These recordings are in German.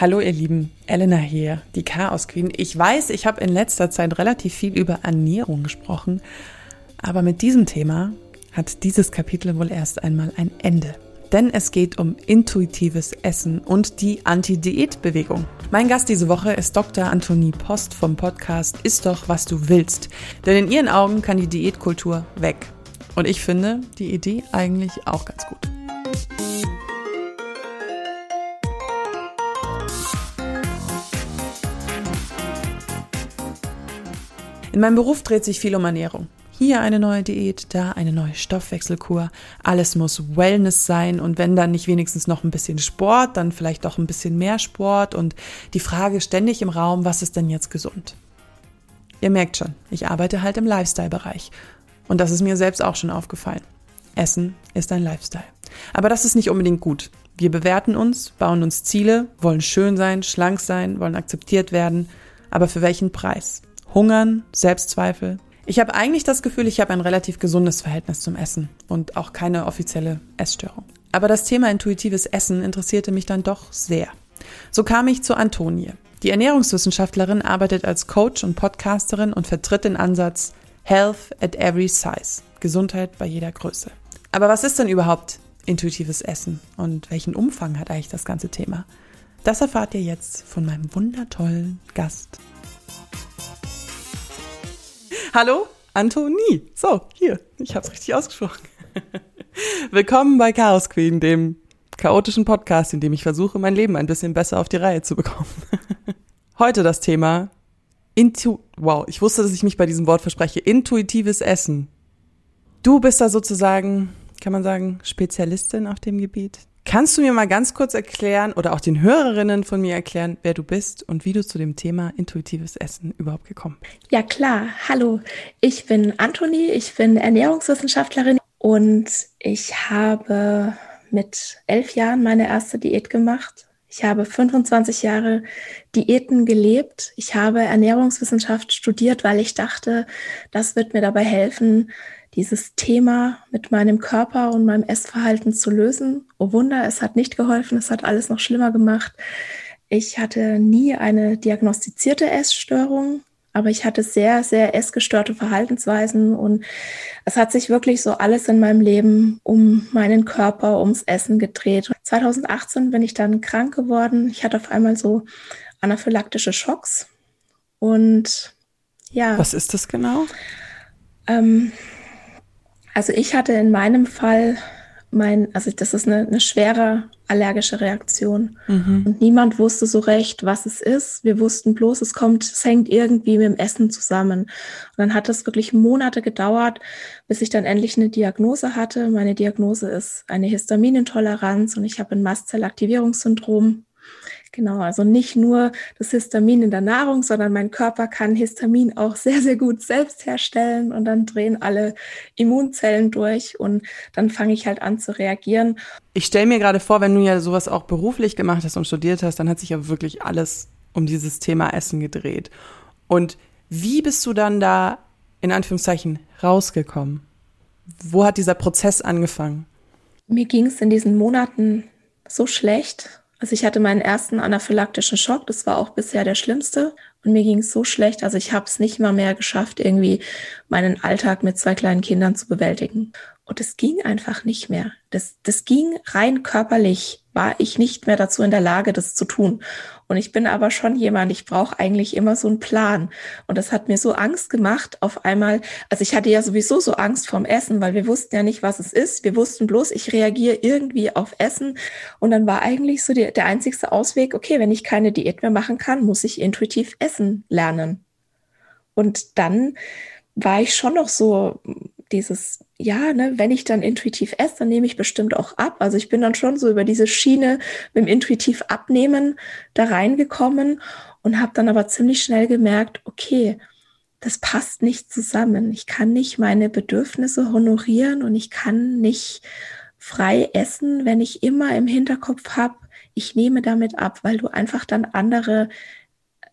Hallo ihr Lieben, Elena hier, die Chaos Queen. Ich weiß, ich habe in letzter Zeit relativ viel über Ernährung gesprochen, aber mit diesem Thema hat dieses Kapitel wohl erst einmal ein Ende. Denn es geht um intuitives Essen und die Anti-Diät-Bewegung. Mein Gast diese Woche ist Dr. Antonie Post vom Podcast Ist doch, was du willst. Denn in ihren Augen kann die Diätkultur weg. Und ich finde die Idee eigentlich auch ganz gut. In meinem Beruf dreht sich viel um Ernährung. Hier eine neue Diät, da eine neue Stoffwechselkur. Alles muss Wellness sein und wenn dann nicht wenigstens noch ein bisschen Sport, dann vielleicht doch ein bisschen mehr Sport und die Frage ständig im Raum, was ist denn jetzt gesund? Ihr merkt schon, ich arbeite halt im Lifestyle-Bereich und das ist mir selbst auch schon aufgefallen. Essen ist ein Lifestyle. Aber das ist nicht unbedingt gut. Wir bewerten uns, bauen uns Ziele, wollen schön sein, schlank sein, wollen akzeptiert werden. Aber für welchen Preis? Hungern, Selbstzweifel. Ich habe eigentlich das Gefühl, ich habe ein relativ gesundes Verhältnis zum Essen und auch keine offizielle Essstörung. Aber das Thema intuitives Essen interessierte mich dann doch sehr. So kam ich zu Antonie. Die Ernährungswissenschaftlerin arbeitet als Coach und Podcasterin und vertritt den Ansatz Health at every size, Gesundheit bei jeder Größe. Aber was ist denn überhaupt intuitives Essen und welchen Umfang hat eigentlich das ganze Thema? Das erfahrt ihr jetzt von meinem wundertollen Gast. Hallo, Antonie. So, hier, ich habe es richtig ausgesprochen. Willkommen bei Chaos Queen, dem chaotischen Podcast, in dem ich versuche, mein Leben ein bisschen besser auf die Reihe zu bekommen. Heute das Thema Intu wow, ich wusste, dass ich mich bei diesem Wort verspreche. Intuitives Essen. Du bist da sozusagen, kann man sagen, Spezialistin auf dem Gebiet. Kannst du mir mal ganz kurz erklären oder auch den Hörerinnen von mir erklären, wer du bist und wie du zu dem Thema intuitives Essen überhaupt gekommen bist? Ja klar, hallo, ich bin Antonie, ich bin Ernährungswissenschaftlerin und ich habe mit elf Jahren meine erste Diät gemacht. Ich habe 25 Jahre Diäten gelebt. Ich habe Ernährungswissenschaft studiert, weil ich dachte, das wird mir dabei helfen, dieses Thema mit meinem Körper und meinem Essverhalten zu lösen. Oh Wunder, es hat nicht geholfen, es hat alles noch schlimmer gemacht. Ich hatte nie eine diagnostizierte Essstörung, aber ich hatte sehr, sehr essgestörte Verhaltensweisen und es hat sich wirklich so alles in meinem Leben um meinen Körper, ums Essen gedreht. 2018 bin ich dann krank geworden. Ich hatte auf einmal so anaphylaktische Schocks und ja. Was ist das genau? Ähm, also ich hatte in meinem Fall mein, also das ist eine, eine schwere allergische Reaktion. Mhm. Und niemand wusste so recht, was es ist. Wir wussten bloß, es kommt, es hängt irgendwie mit dem Essen zusammen. Und dann hat es wirklich Monate gedauert, bis ich dann endlich eine Diagnose hatte. Meine Diagnose ist eine Histaminintoleranz und ich habe ein Mastzellaktivierungssyndrom. Genau, also nicht nur das Histamin in der Nahrung, sondern mein Körper kann Histamin auch sehr, sehr gut selbst herstellen und dann drehen alle Immunzellen durch und dann fange ich halt an zu reagieren. Ich stelle mir gerade vor, wenn du ja sowas auch beruflich gemacht hast und studiert hast, dann hat sich ja wirklich alles um dieses Thema Essen gedreht. Und wie bist du dann da in Anführungszeichen rausgekommen? Wo hat dieser Prozess angefangen? Mir ging es in diesen Monaten so schlecht also ich hatte meinen ersten anaphylaktischen Schock, das war auch bisher der schlimmste. Und mir ging es so schlecht, also ich habe es nicht mal mehr geschafft, irgendwie meinen Alltag mit zwei kleinen Kindern zu bewältigen. Und es ging einfach nicht mehr. Das, das ging rein körperlich, war ich nicht mehr dazu in der Lage, das zu tun. Und ich bin aber schon jemand, ich brauche eigentlich immer so einen Plan. Und das hat mir so Angst gemacht, auf einmal, also ich hatte ja sowieso so Angst vorm Essen, weil wir wussten ja nicht, was es ist. Wir wussten bloß, ich reagiere irgendwie auf Essen. Und dann war eigentlich so die, der einzigste Ausweg, okay, wenn ich keine Diät mehr machen kann, muss ich intuitiv essen lernen. Und dann war ich schon noch so dieses, ja, ne, wenn ich dann intuitiv esse, dann nehme ich bestimmt auch ab. Also ich bin dann schon so über diese Schiene mit dem intuitiv abnehmen da reingekommen und habe dann aber ziemlich schnell gemerkt, okay, das passt nicht zusammen. Ich kann nicht meine Bedürfnisse honorieren und ich kann nicht frei essen, wenn ich immer im Hinterkopf habe, ich nehme damit ab, weil du einfach dann andere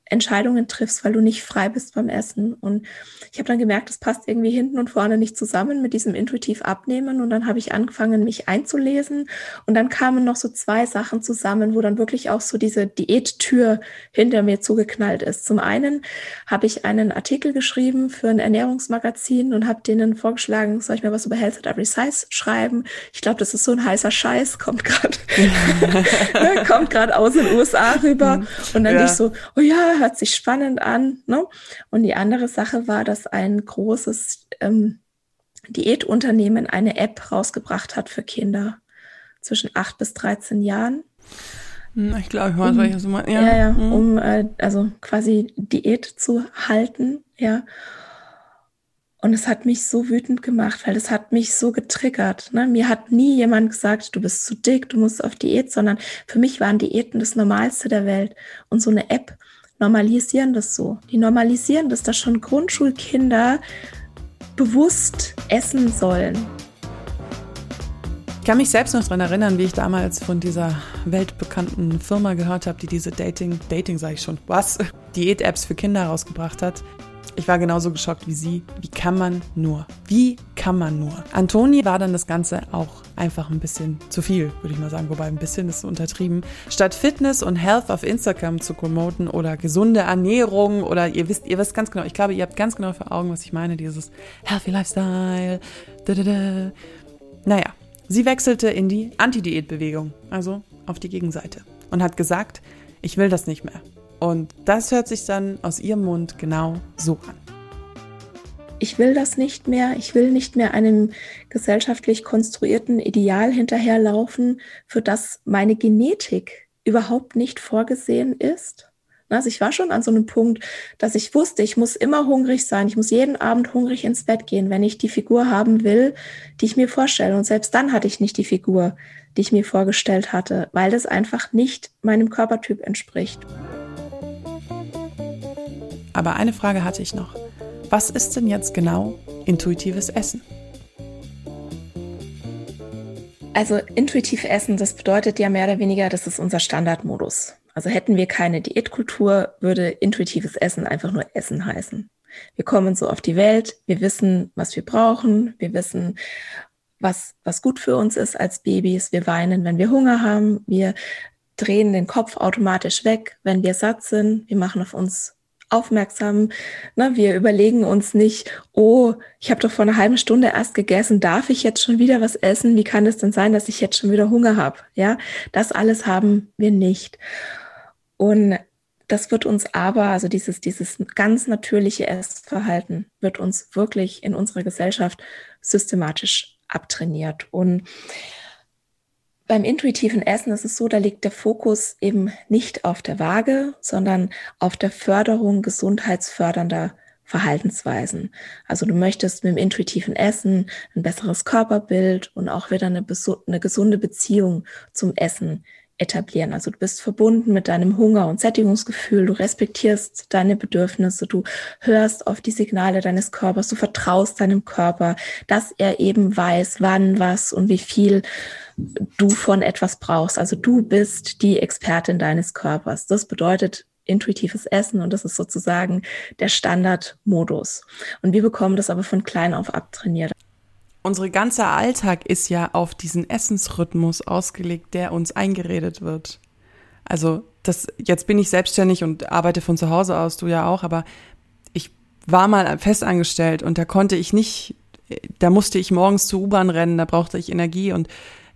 Entscheidungen triffst, weil du nicht frei bist beim Essen. Und ich habe dann gemerkt, es passt irgendwie hinten und vorne nicht zusammen mit diesem intuitiv Abnehmen. Und dann habe ich angefangen, mich einzulesen. Und dann kamen noch so zwei Sachen zusammen, wo dann wirklich auch so diese Diättür hinter mir zugeknallt ist. Zum einen habe ich einen Artikel geschrieben für ein Ernährungsmagazin und habe denen vorgeschlagen, soll ich mir was über Health at Every Size schreiben? Ich glaube, das ist so ein heißer Scheiß, kommt gerade kommt gerade aus den USA rüber. Mhm. Und dann ja. ich so, oh ja, hört sich spannend an. Ne? Und die andere Sache war, dass ein großes ähm, Diätunternehmen eine App rausgebracht hat für Kinder zwischen 8 bis 13 Jahren. Hm, ich glaube, ich weiß, um, welches meinst. Ja, ja, ja mhm. um äh, also quasi Diät zu halten, ja. Und es hat mich so wütend gemacht, weil es hat mich so getriggert. Ne? Mir hat nie jemand gesagt, du bist zu dick, du musst auf Diät, sondern für mich waren Diäten das Normalste der Welt. Und so eine App normalisieren das so. Die normalisieren das, dass schon Grundschulkinder bewusst essen sollen. Ich kann mich selbst noch daran erinnern, wie ich damals von dieser weltbekannten Firma gehört habe, die diese Dating, Dating sage ich schon, was, Diät-Apps für Kinder rausgebracht hat. Ich war genauso geschockt wie sie. Wie kann man nur? Wie kann man nur? Antoni war dann das Ganze auch einfach ein bisschen zu viel, würde ich mal sagen. Wobei ein bisschen ist untertrieben. Statt Fitness und Health auf Instagram zu promoten oder gesunde Ernährung oder ihr wisst, ihr wisst ganz genau, ich glaube, ihr habt ganz genau vor Augen, was ich meine, dieses Healthy Lifestyle. Da, da, da. Naja, sie wechselte in die Anti-Diät-Bewegung, also auf die Gegenseite und hat gesagt, ich will das nicht mehr. Und das hört sich dann aus ihrem Mund genau so an. Ich will das nicht mehr. Ich will nicht mehr einem gesellschaftlich konstruierten Ideal hinterherlaufen, für das meine Genetik überhaupt nicht vorgesehen ist. Also ich war schon an so einem Punkt, dass ich wusste, ich muss immer hungrig sein. Ich muss jeden Abend hungrig ins Bett gehen, wenn ich die Figur haben will, die ich mir vorstelle. Und selbst dann hatte ich nicht die Figur, die ich mir vorgestellt hatte, weil das einfach nicht meinem Körpertyp entspricht. Aber eine Frage hatte ich noch. Was ist denn jetzt genau intuitives Essen? Also intuitiv essen, das bedeutet ja mehr oder weniger, das ist unser Standardmodus. Also hätten wir keine Diätkultur, würde intuitives Essen einfach nur Essen heißen. Wir kommen so auf die Welt, wir wissen, was wir brauchen, wir wissen, was, was gut für uns ist als Babys. Wir weinen, wenn wir Hunger haben, wir drehen den Kopf automatisch weg, wenn wir satt sind. Wir machen auf uns aufmerksam. Ne? Wir überlegen uns nicht, oh, ich habe doch vor einer halben Stunde erst gegessen, darf ich jetzt schon wieder was essen? Wie kann es denn sein, dass ich jetzt schon wieder Hunger habe? Ja, das alles haben wir nicht. Und das wird uns aber, also dieses, dieses ganz natürliche Essverhalten wird uns wirklich in unserer Gesellschaft systematisch abtrainiert. Und beim intuitiven Essen ist es so, da liegt der Fokus eben nicht auf der Waage, sondern auf der Förderung gesundheitsfördernder Verhaltensweisen. Also du möchtest mit dem intuitiven Essen ein besseres Körperbild und auch wieder eine, eine gesunde Beziehung zum Essen etablieren. Also du bist verbunden mit deinem Hunger und Sättigungsgefühl, du respektierst deine Bedürfnisse, du hörst auf die Signale deines Körpers, du vertraust deinem Körper, dass er eben weiß, wann, was und wie viel du von etwas brauchst. Also du bist die Expertin deines Körpers. Das bedeutet intuitives Essen und das ist sozusagen der Standardmodus. Und wir bekommen das aber von klein auf abtrainiert unsere ganze Alltag ist ja auf diesen Essensrhythmus ausgelegt, der uns eingeredet wird. Also das, jetzt bin ich selbstständig und arbeite von zu Hause aus, du ja auch, aber ich war mal festangestellt und da konnte ich nicht, da musste ich morgens zur U-Bahn rennen, da brauchte ich Energie und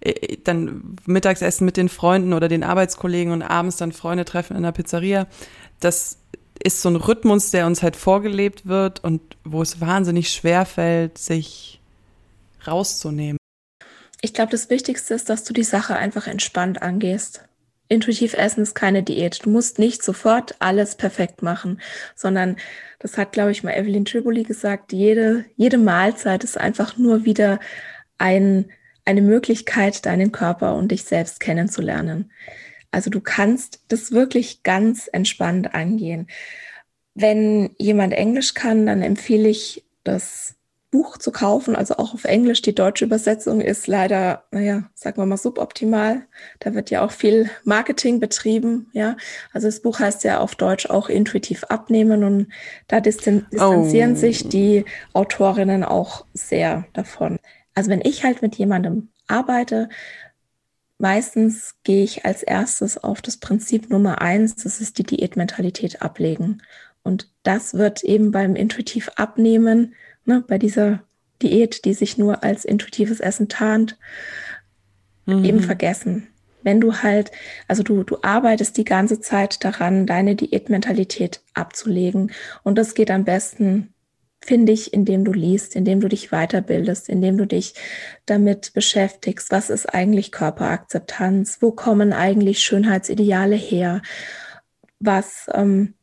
äh, dann Mittagsessen mit den Freunden oder den Arbeitskollegen und abends dann Freunde treffen in der Pizzeria. Das ist so ein Rhythmus, der uns halt vorgelebt wird und wo es wahnsinnig schwer fällt, sich rauszunehmen? Ich glaube, das Wichtigste ist, dass du die Sache einfach entspannt angehst. Intuitiv essen ist keine Diät. Du musst nicht sofort alles perfekt machen, sondern das hat, glaube ich, mal Evelyn Triboli gesagt, jede, jede Mahlzeit ist einfach nur wieder ein, eine Möglichkeit, deinen Körper und dich selbst kennenzulernen. Also du kannst das wirklich ganz entspannt angehen. Wenn jemand Englisch kann, dann empfehle ich das Buch zu kaufen, also auch auf Englisch. Die deutsche Übersetzung ist leider, naja, sagen wir mal suboptimal. Da wird ja auch viel Marketing betrieben, ja. Also das Buch heißt ja auf Deutsch auch intuitiv abnehmen und da distanzieren oh. sich die Autorinnen auch sehr davon. Also wenn ich halt mit jemandem arbeite, meistens gehe ich als erstes auf das Prinzip Nummer eins, das ist die Diätmentalität ablegen. Und das wird eben beim intuitiv abnehmen, ne, bei dieser Diät, die sich nur als intuitives Essen tarnt, mhm. eben vergessen. Wenn du halt, also du, du arbeitest die ganze Zeit daran, deine Diätmentalität abzulegen. Und das geht am besten finde ich, indem du liest, indem du dich weiterbildest, indem du dich damit beschäftigst, was ist eigentlich Körperakzeptanz, wo kommen eigentlich Schönheitsideale her, was, ähm,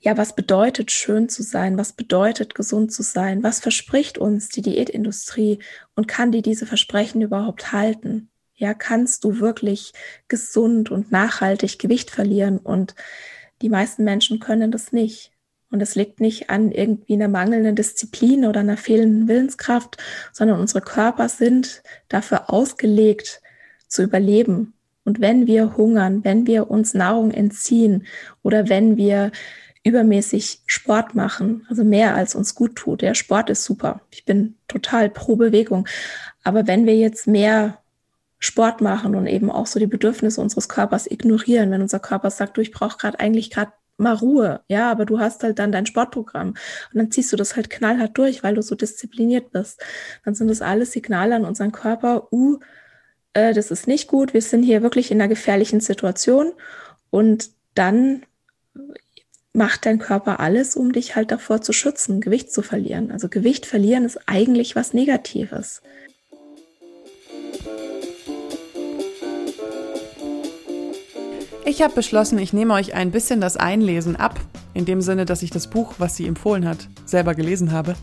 ja, was bedeutet schön zu sein, was bedeutet gesund zu sein, was verspricht uns die Diätindustrie und kann die diese Versprechen überhaupt halten? Ja, kannst du wirklich gesund und nachhaltig Gewicht verlieren? Und die meisten Menschen können das nicht. Und es liegt nicht an irgendwie einer mangelnden Disziplin oder einer fehlenden Willenskraft, sondern unsere Körper sind dafür ausgelegt zu überleben. Und wenn wir hungern, wenn wir uns Nahrung entziehen oder wenn wir übermäßig Sport machen, also mehr als uns gut tut, der Sport ist super. Ich bin total pro Bewegung. Aber wenn wir jetzt mehr Sport machen und eben auch so die Bedürfnisse unseres Körpers ignorieren, wenn unser Körper sagt, du, ich brauche gerade eigentlich gerade mal Ruhe, ja, aber du hast halt dann dein Sportprogramm und dann ziehst du das halt knallhart durch, weil du so diszipliniert bist. Dann sind das alles Signale an unseren Körper, uh, äh, das ist nicht gut, wir sind hier wirklich in einer gefährlichen Situation und dann macht dein Körper alles, um dich halt davor zu schützen, Gewicht zu verlieren. Also Gewicht verlieren ist eigentlich was Negatives. Ich habe beschlossen, ich nehme euch ein bisschen das Einlesen ab, in dem Sinne, dass ich das Buch, was sie empfohlen hat, selber gelesen habe.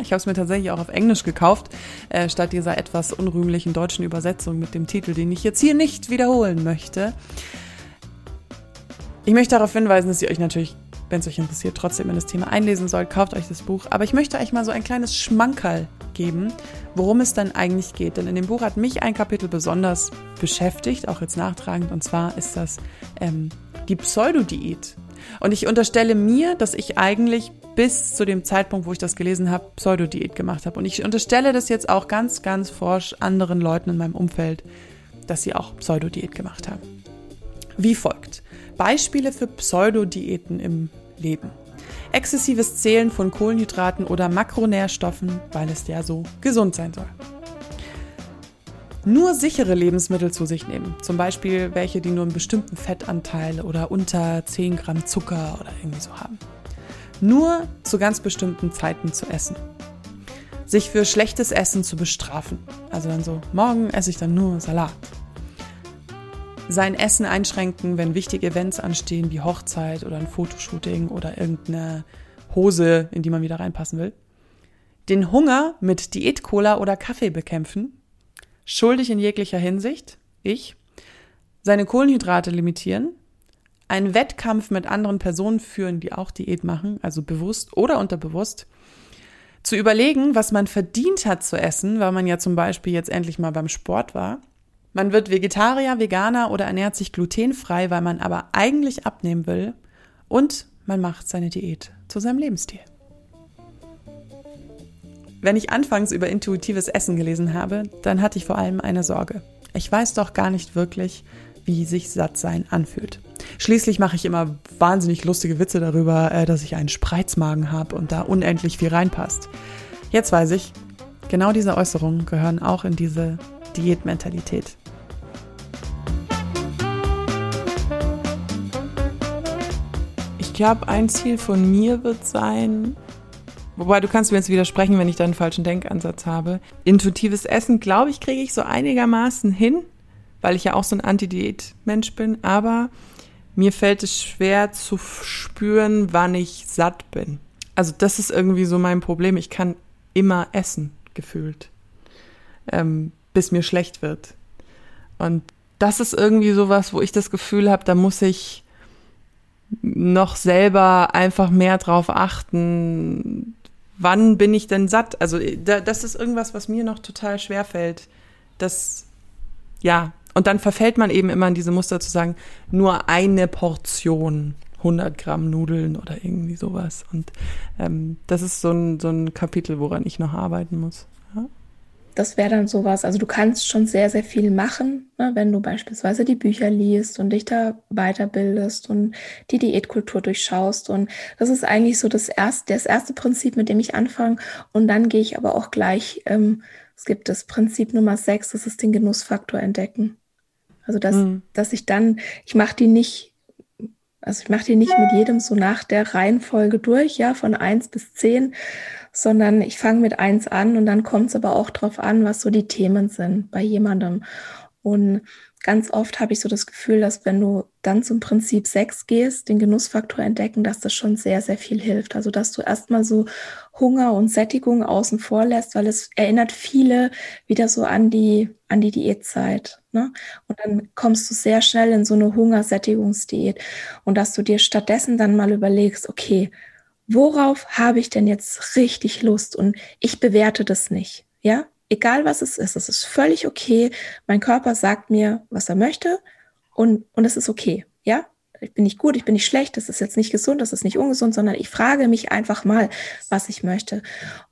ich habe es mir tatsächlich auch auf Englisch gekauft, äh, statt dieser etwas unrühmlichen deutschen Übersetzung mit dem Titel, den ich jetzt hier nicht wiederholen möchte. Ich möchte darauf hinweisen, dass ihr euch natürlich, wenn es euch interessiert, trotzdem in das Thema einlesen sollt. Kauft euch das Buch. Aber ich möchte euch mal so ein kleines Schmankerl geben, worum es dann eigentlich geht. Denn in dem Buch hat mich ein Kapitel besonders beschäftigt, auch jetzt nachtragend, und zwar ist das ähm, die Pseudodiät. Und ich unterstelle mir, dass ich eigentlich bis zu dem Zeitpunkt, wo ich das gelesen habe, Pseudodiät gemacht habe. Und ich unterstelle das jetzt auch ganz, ganz forsch anderen Leuten in meinem Umfeld, dass sie auch Pseudodiät gemacht haben. Wie folgt. Beispiele für Pseudodiäten im Leben exzessives Zählen von Kohlenhydraten oder Makronährstoffen, weil es ja so gesund sein soll. Nur sichere Lebensmittel zu sich nehmen, zum Beispiel welche, die nur einen bestimmten Fettanteil oder unter 10 Gramm Zucker oder irgendwie so haben. Nur zu ganz bestimmten Zeiten zu essen. Sich für schlechtes Essen zu bestrafen. Also dann so, morgen esse ich dann nur Salat sein Essen einschränken, wenn wichtige Events anstehen, wie Hochzeit oder ein Fotoshooting oder irgendeine Hose, in die man wieder reinpassen will. Den Hunger mit Diät-Cola oder Kaffee bekämpfen. Schuldig in jeglicher Hinsicht, ich. Seine Kohlenhydrate limitieren. Einen Wettkampf mit anderen Personen führen, die auch Diät machen, also bewusst oder unterbewusst. Zu überlegen, was man verdient hat zu essen, weil man ja zum Beispiel jetzt endlich mal beim Sport war man wird Vegetarier, Veganer oder ernährt sich glutenfrei, weil man aber eigentlich abnehmen will. Und man macht seine Diät zu seinem Lebensstil. Wenn ich anfangs über intuitives Essen gelesen habe, dann hatte ich vor allem eine Sorge. Ich weiß doch gar nicht wirklich, wie sich Sattsein anfühlt. Schließlich mache ich immer wahnsinnig lustige Witze darüber, äh, dass ich einen Spreizmagen habe und da unendlich viel reinpasst. Jetzt weiß ich, genau diese Äußerungen gehören auch in diese Diätmentalität. glaube, ein Ziel von mir wird sein, wobei du kannst mir jetzt widersprechen, wenn ich da einen falschen Denkansatz habe. Intuitives Essen, glaube ich, kriege ich so einigermaßen hin, weil ich ja auch so ein Anti-Diät-Mensch bin, aber mir fällt es schwer zu spüren, wann ich satt bin. Also das ist irgendwie so mein Problem. Ich kann immer essen, gefühlt, ähm, bis mir schlecht wird. Und das ist irgendwie sowas, wo ich das Gefühl habe, da muss ich noch selber einfach mehr drauf achten, wann bin ich denn satt? Also äh, da, das ist irgendwas, was mir noch total schwer fällt. Das, ja, und dann verfällt man eben immer in diese Muster zu sagen, nur eine Portion, 100 Gramm Nudeln oder irgendwie sowas. Und ähm, das ist so ein, so ein Kapitel, woran ich noch arbeiten muss. Ja? Das wäre dann sowas. Also du kannst schon sehr, sehr viel machen, ne, wenn du beispielsweise die Bücher liest und dich da weiterbildest und die Diätkultur durchschaust. Und das ist eigentlich so das erste, das erste Prinzip, mit dem ich anfange. Und dann gehe ich aber auch gleich, ähm, es gibt das Prinzip Nummer sechs, das ist den Genussfaktor entdecken. Also dass, mhm. dass ich dann, ich mache die nicht, also ich mache die nicht mit jedem so nach der Reihenfolge durch, ja, von eins bis zehn, sondern ich fange mit eins an und dann kommt es aber auch drauf an, was so die Themen sind bei jemandem. Und ganz oft habe ich so das Gefühl, dass wenn du dann zum Prinzip sechs gehst, den Genussfaktor entdecken, dass das schon sehr, sehr viel hilft. Also dass du erstmal so Hunger und Sättigung außen vor lässt, weil es erinnert viele wieder so an die, an die Diätzeit. Ne? Und dann kommst du sehr schnell in so eine Hungersättigungsdiät. Und dass du dir stattdessen dann mal überlegst, okay, worauf habe ich denn jetzt richtig Lust? Und ich bewerte das nicht. Ja, egal was es ist, es ist völlig okay. Mein Körper sagt mir, was er möchte und, und es ist okay. Ja, ich bin nicht gut, ich bin nicht schlecht, das ist jetzt nicht gesund, das ist nicht ungesund, sondern ich frage mich einfach mal, was ich möchte.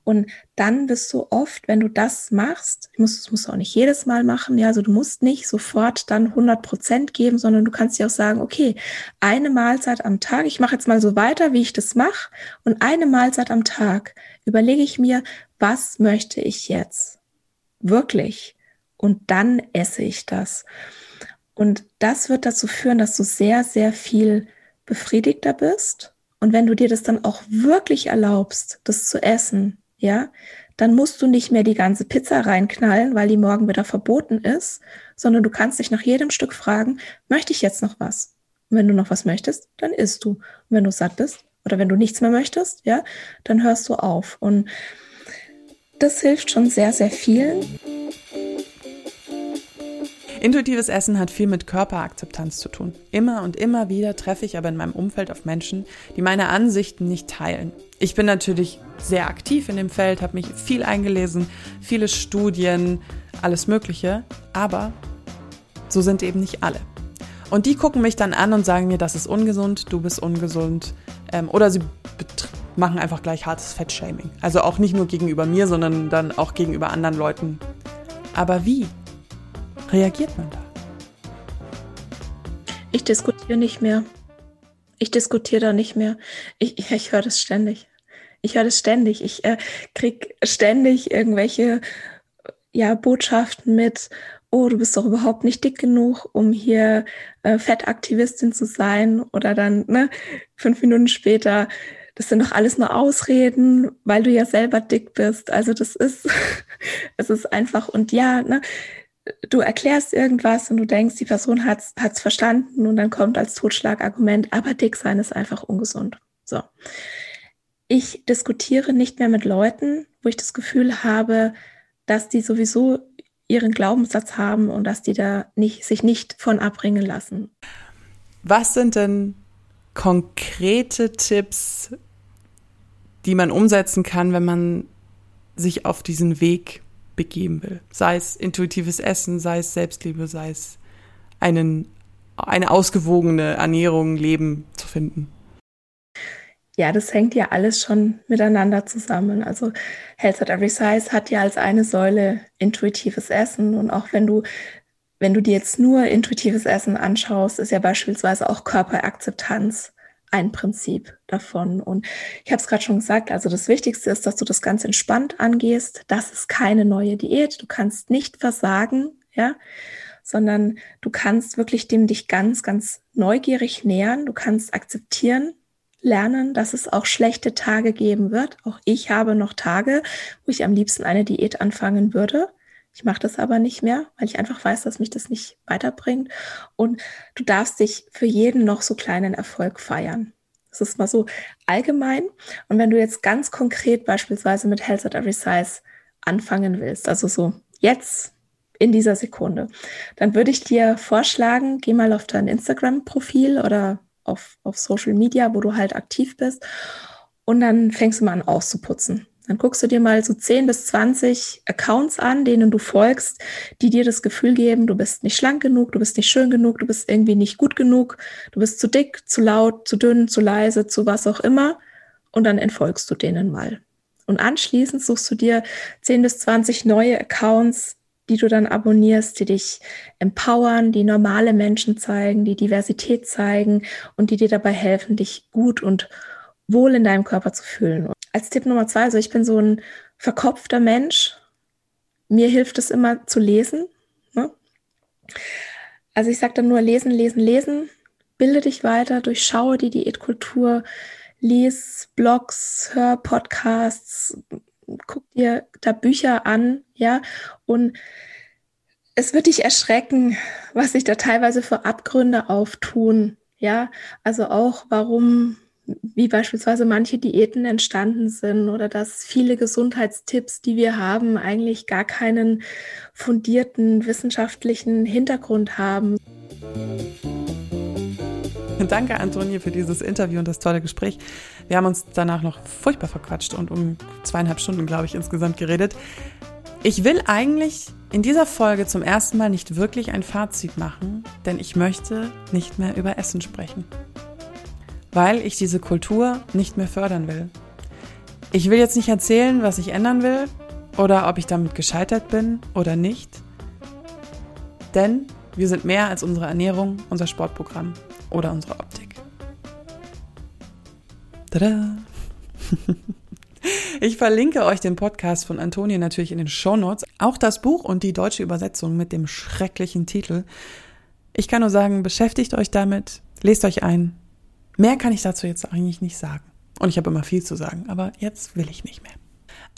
Und dann bist du oft, wenn du das machst, ich muss, das musst du auch nicht jedes Mal machen, ja, also du musst nicht sofort dann 100 Prozent geben, sondern du kannst dir auch sagen, okay, eine Mahlzeit am Tag, ich mache jetzt mal so weiter, wie ich das mache, und eine Mahlzeit am Tag überlege ich mir, was möchte ich jetzt? Wirklich. Und dann esse ich das. Und das wird dazu führen, dass du sehr, sehr viel befriedigter bist. Und wenn du dir das dann auch wirklich erlaubst, das zu essen, ja, dann musst du nicht mehr die ganze Pizza reinknallen, weil die morgen wieder verboten ist, sondern du kannst dich nach jedem Stück fragen, möchte ich jetzt noch was? Und wenn du noch was möchtest, dann isst du. Und wenn du satt bist oder wenn du nichts mehr möchtest, ja, dann hörst du auf. Und das hilft schon sehr, sehr vielen. Intuitives Essen hat viel mit Körperakzeptanz zu tun. Immer und immer wieder treffe ich aber in meinem Umfeld auf Menschen, die meine Ansichten nicht teilen. Ich bin natürlich sehr aktiv in dem Feld, habe mich viel eingelesen, viele Studien, alles Mögliche, aber so sind eben nicht alle. Und die gucken mich dann an und sagen mir, das ist ungesund, du bist ungesund. Ähm, oder sie machen einfach gleich hartes Fettshaming. Also auch nicht nur gegenüber mir, sondern dann auch gegenüber anderen Leuten. Aber wie? reagiert man da? Ich diskutiere nicht mehr. Ich diskutiere da nicht mehr. Ich, ich höre das ständig. Ich höre das ständig. Ich äh, krieg ständig irgendwelche ja, Botschaften mit, oh, du bist doch überhaupt nicht dick genug, um hier äh, Fettaktivistin zu sein. Oder dann, ne, fünf Minuten später, das sind doch alles nur Ausreden, weil du ja selber dick bist. Also das ist, es ist einfach, und ja, ne, du erklärst irgendwas und du denkst, die Person hat es verstanden und dann kommt als Totschlagargument, aber dick sein ist einfach ungesund. So. Ich diskutiere nicht mehr mit Leuten, wo ich das Gefühl habe, dass die sowieso ihren Glaubenssatz haben und dass die da nicht, sich nicht von abbringen lassen. Was sind denn konkrete Tipps, die man umsetzen kann, wenn man sich auf diesen Weg begeben will. Sei es intuitives Essen, sei es Selbstliebe, sei es einen, eine ausgewogene Ernährung, Leben zu finden. Ja, das hängt ja alles schon miteinander zusammen. Also Health at Every Size hat ja als eine Säule intuitives Essen und auch wenn du wenn du dir jetzt nur intuitives Essen anschaust, ist ja beispielsweise auch Körperakzeptanz ein Prinzip davon. Und ich habe es gerade schon gesagt, also das Wichtigste ist, dass du das ganz entspannt angehst. Das ist keine neue Diät. Du kannst nicht versagen, ja, sondern du kannst wirklich dem dich ganz, ganz neugierig nähern. Du kannst akzeptieren, lernen, dass es auch schlechte Tage geben wird. Auch ich habe noch Tage, wo ich am liebsten eine Diät anfangen würde. Ich mache das aber nicht mehr, weil ich einfach weiß, dass mich das nicht weiterbringt. Und du darfst dich für jeden noch so kleinen Erfolg feiern. Das ist mal so allgemein. Und wenn du jetzt ganz konkret beispielsweise mit Health at Every Size anfangen willst, also so jetzt in dieser Sekunde, dann würde ich dir vorschlagen, geh mal auf dein Instagram-Profil oder auf, auf Social Media, wo du halt aktiv bist. Und dann fängst du mal an auszuputzen. Dann guckst du dir mal so 10 bis 20 Accounts an, denen du folgst, die dir das Gefühl geben, du bist nicht schlank genug, du bist nicht schön genug, du bist irgendwie nicht gut genug, du bist zu dick, zu laut, zu dünn, zu leise, zu was auch immer. Und dann entfolgst du denen mal. Und anschließend suchst du dir 10 bis 20 neue Accounts, die du dann abonnierst, die dich empowern, die normale Menschen zeigen, die Diversität zeigen und die dir dabei helfen, dich gut und wohl in deinem Körper zu fühlen. Als Tipp Nummer zwei, also ich bin so ein verkopfter Mensch. Mir hilft es immer zu lesen. Ne? Also ich sage dann nur lesen, lesen, lesen. Bilde dich weiter, durchschaue die Diätkultur, lies Blogs, hör Podcasts, guck dir da Bücher an, ja, und es wird dich erschrecken, was sich da teilweise für Abgründe auftun, ja, also auch warum wie beispielsweise manche Diäten entstanden sind oder dass viele Gesundheitstipps, die wir haben, eigentlich gar keinen fundierten wissenschaftlichen Hintergrund haben. Danke, Antonie, für dieses Interview und das tolle Gespräch. Wir haben uns danach noch furchtbar verquatscht und um zweieinhalb Stunden, glaube ich, insgesamt geredet. Ich will eigentlich in dieser Folge zum ersten Mal nicht wirklich ein Fazit machen, denn ich möchte nicht mehr über Essen sprechen. Weil ich diese Kultur nicht mehr fördern will. Ich will jetzt nicht erzählen, was ich ändern will oder ob ich damit gescheitert bin oder nicht. Denn wir sind mehr als unsere Ernährung, unser Sportprogramm oder unsere Optik. Tada! Ich verlinke euch den Podcast von Antonia natürlich in den Show Notes, auch das Buch und die deutsche Übersetzung mit dem schrecklichen Titel. Ich kann nur sagen, beschäftigt euch damit, lest euch ein. Mehr kann ich dazu jetzt eigentlich nicht sagen. Und ich habe immer viel zu sagen, aber jetzt will ich nicht mehr.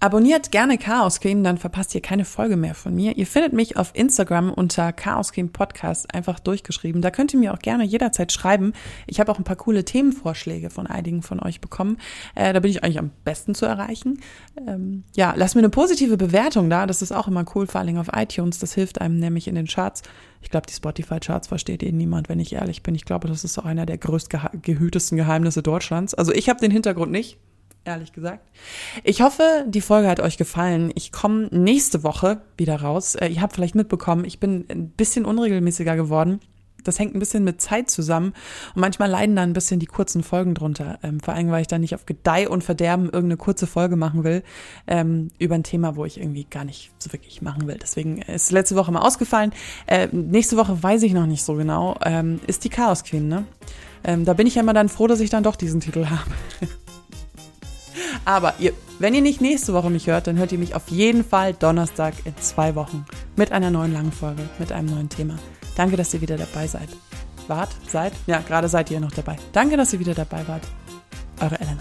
Abonniert gerne Chaos Queen, dann verpasst ihr keine Folge mehr von mir. Ihr findet mich auf Instagram unter Chaos Queen Podcast einfach durchgeschrieben. Da könnt ihr mir auch gerne jederzeit schreiben. Ich habe auch ein paar coole Themenvorschläge von einigen von euch bekommen. Äh, da bin ich eigentlich am besten zu erreichen. Ähm, ja, lasst mir eine positive Bewertung da. Das ist auch immer cool, vor Dingen auf iTunes. Das hilft einem nämlich in den Charts. Ich glaube, die Spotify-Charts versteht eh niemand, wenn ich ehrlich bin. Ich glaube, das ist auch einer der größt gehütesten Geheimnisse Deutschlands. Also ich habe den Hintergrund nicht ehrlich gesagt. Ich hoffe, die Folge hat euch gefallen. Ich komme nächste Woche wieder raus. Äh, ihr habt vielleicht mitbekommen, ich bin ein bisschen unregelmäßiger geworden. Das hängt ein bisschen mit Zeit zusammen und manchmal leiden da ein bisschen die kurzen Folgen drunter. Ähm, vor allem, weil ich da nicht auf Gedeih und Verderben irgendeine kurze Folge machen will ähm, über ein Thema, wo ich irgendwie gar nicht so wirklich machen will. Deswegen ist letzte Woche mal ausgefallen. Äh, nächste Woche weiß ich noch nicht so genau. Ähm, ist die Chaos Queen, ne? Ähm, da bin ich ja immer dann froh, dass ich dann doch diesen Titel habe. Aber ihr, wenn ihr nicht nächste Woche mich hört, dann hört ihr mich auf jeden Fall Donnerstag in zwei Wochen mit einer neuen langen Folge, mit einem neuen Thema. Danke, dass ihr wieder dabei seid. Wart, seid? Ja, gerade seid ihr noch dabei. Danke, dass ihr wieder dabei wart. Eure Ella.